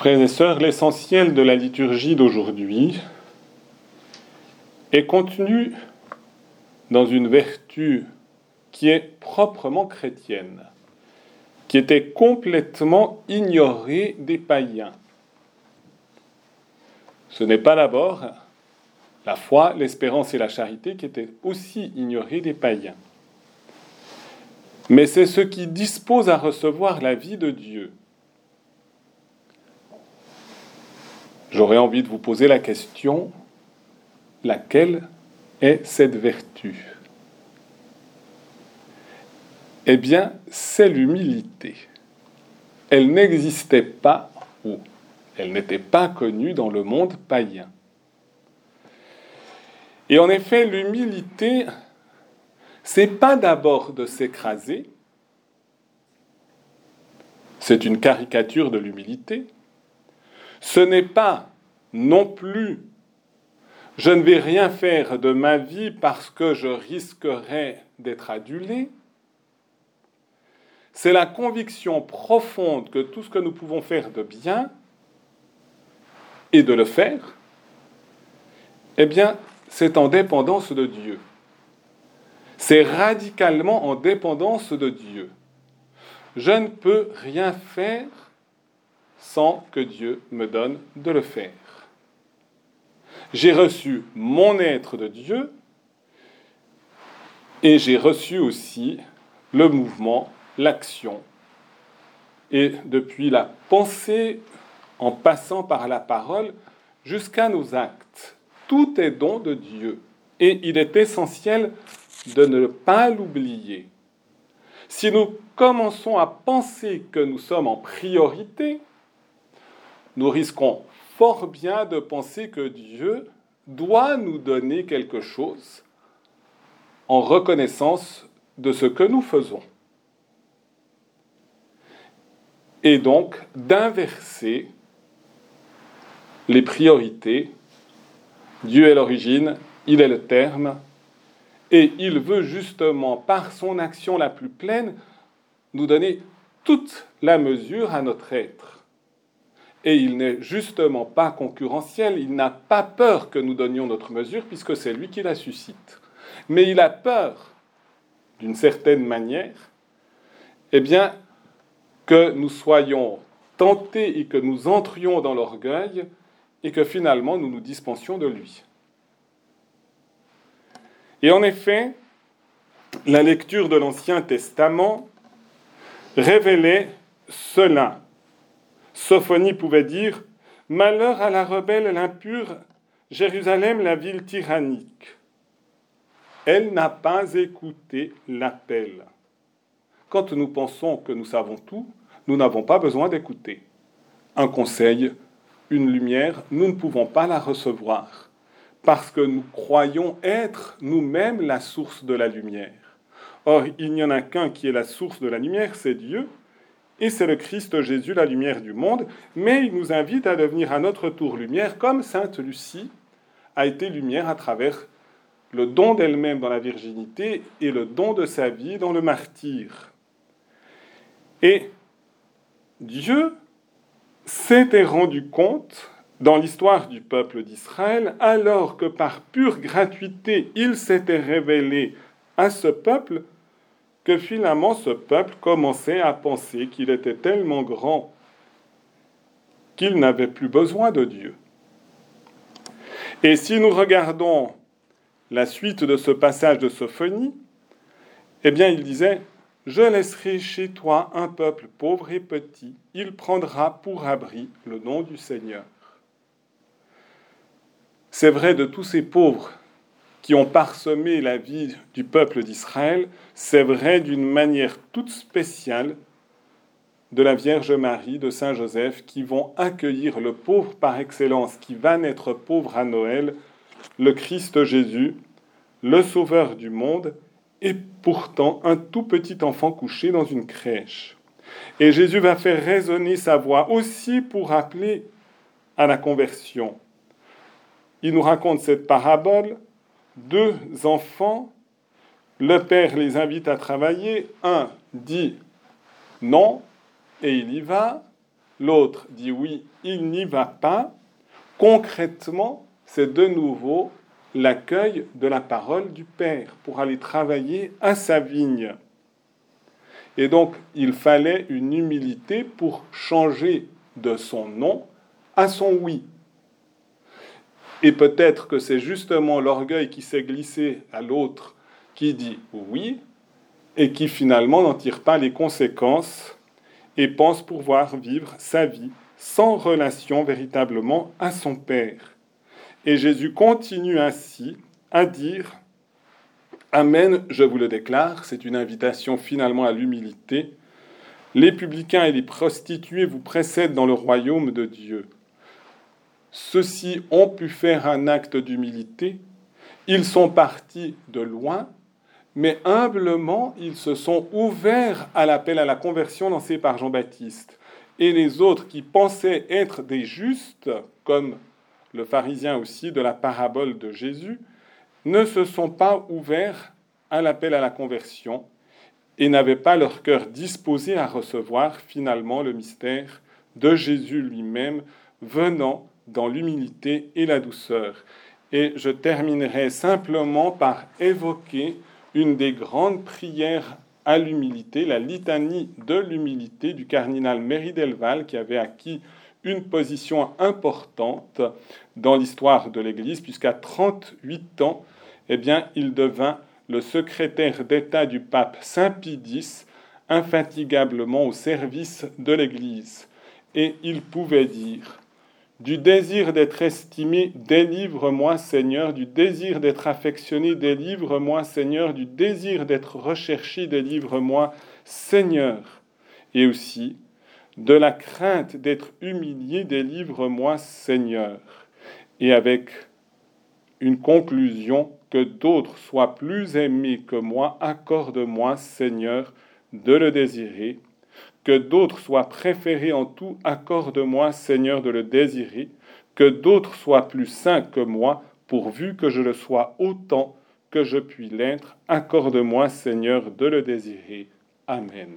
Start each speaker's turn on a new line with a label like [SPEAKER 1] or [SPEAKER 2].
[SPEAKER 1] Frères et sœurs, l'essentiel de la liturgie d'aujourd'hui est contenu dans une vertu qui est proprement chrétienne, qui était complètement ignorée des païens. Ce n'est pas d'abord la foi, l'espérance et la charité qui étaient aussi ignorées des païens. Mais c'est ce qui dispose à recevoir la vie de Dieu. J'aurais envie de vous poser la question, laquelle est cette vertu? Eh bien, c'est l'humilité. Elle n'existait pas ou elle n'était pas connue dans le monde païen. Et en effet, l'humilité, c'est pas d'abord de s'écraser, c'est une caricature de l'humilité. Ce n'est pas non plus je ne vais rien faire de ma vie parce que je risquerais d'être adulé. C'est la conviction profonde que tout ce que nous pouvons faire de bien et de le faire, eh bien, c'est en dépendance de Dieu. C'est radicalement en dépendance de Dieu. Je ne peux rien faire sans que Dieu me donne de le faire. J'ai reçu mon être de Dieu et j'ai reçu aussi le mouvement, l'action. Et depuis la pensée, en passant par la parole, jusqu'à nos actes, tout est don de Dieu. Et il est essentiel de ne pas l'oublier. Si nous commençons à penser que nous sommes en priorité, nous risquons fort bien de penser que Dieu doit nous donner quelque chose en reconnaissance de ce que nous faisons. Et donc d'inverser les priorités Dieu est l'origine, il est le terme, et il veut justement, par son action la plus pleine, nous donner toute la mesure à notre être. Et il n'est justement pas concurrentiel, il n'a pas peur que nous donnions notre mesure, puisque c'est lui qui la suscite. Mais il a peur, d'une certaine manière, eh bien, que nous soyons tentés et que nous entrions dans l'orgueil et que finalement nous nous dispensions de lui. Et en effet, la lecture de l'Ancien Testament révélait cela. Sophonie pouvait dire Malheur à la rebelle, l'impure, Jérusalem, la ville tyrannique. Elle n'a pas écouté l'appel. Quand nous pensons que nous savons tout, nous n'avons pas besoin d'écouter. Un conseil, une lumière, nous ne pouvons pas la recevoir parce que nous croyons être nous-mêmes la source de la lumière. Or, il n'y en a qu'un qui est la source de la lumière, c'est Dieu, et c'est le Christ Jésus, la lumière du monde, mais il nous invite à devenir à notre tour lumière, comme Sainte Lucie a été lumière à travers le don d'elle-même dans la virginité et le don de sa vie dans le martyr. Et Dieu s'était rendu compte dans l'histoire du peuple d'Israël, alors que par pure gratuité il s'était révélé à ce peuple, que finalement ce peuple commençait à penser qu'il était tellement grand qu'il n'avait plus besoin de Dieu. Et si nous regardons la suite de ce passage de Sophonie, eh bien il disait je laisserai chez toi un peuple pauvre et petit, il prendra pour abri le nom du Seigneur. C'est vrai de tous ces pauvres qui ont parsemé la vie du peuple d'Israël, c'est vrai d'une manière toute spéciale de la Vierge Marie, de Saint Joseph, qui vont accueillir le pauvre par excellence, qui va naître pauvre à Noël, le Christ Jésus, le Sauveur du monde, et pourtant un tout petit enfant couché dans une crèche. Et Jésus va faire résonner sa voix aussi pour appeler à la conversion. Il nous raconte cette parabole. Deux enfants, le père les invite à travailler. Un dit non et il y va. l'autre dit oui, il n'y va pas, concrètement, c'est de nouveau l'accueil de la parole du Père pour aller travailler à sa vigne. Et donc, il fallait une humilité pour changer de son non à son oui. Et peut-être que c'est justement l'orgueil qui s'est glissé à l'autre qui dit oui et qui finalement n'en tire pas les conséquences et pense pouvoir vivre sa vie sans relation véritablement à son Père. Et Jésus continue ainsi à dire Amen, je vous le déclare, c'est une invitation finalement à l'humilité. Les publicains et les prostituées vous précèdent dans le royaume de Dieu. Ceux-ci ont pu faire un acte d'humilité, ils sont partis de loin, mais humblement ils se sont ouverts à l'appel à la conversion lancé par Jean-Baptiste. Et les autres qui pensaient être des justes, comme le pharisien aussi de la parabole de Jésus, ne se sont pas ouverts à l'appel à la conversion et n'avaient pas leur cœur disposé à recevoir finalement le mystère de Jésus lui-même venant dans l'humilité et la douceur. Et je terminerai simplement par évoquer une des grandes prières à l'humilité, la litanie de l'humilité du cardinal Méridelval qui avait acquis une position importante dans l'histoire de l'Église, puisqu'à 38 ans, eh bien, il devint le secrétaire d'État du pape Saint Pie X, infatigablement au service de l'Église. Et il pouvait dire du désir d'être estimé, délivre-moi Seigneur, du désir d'être affectionné, délivre-moi Seigneur, du désir d'être recherché, délivre-moi Seigneur. Et aussi, de la crainte d'être humilié, délivre-moi Seigneur. Et avec une conclusion, que d'autres soient plus aimés que moi, accorde-moi Seigneur de le désirer que d'autres soient préférés en tout, accorde-moi, Seigneur, de le désirer, que d'autres soient plus saints que moi, pourvu que je le sois autant que je puis l'être, accorde-moi, Seigneur, de le désirer. Amen.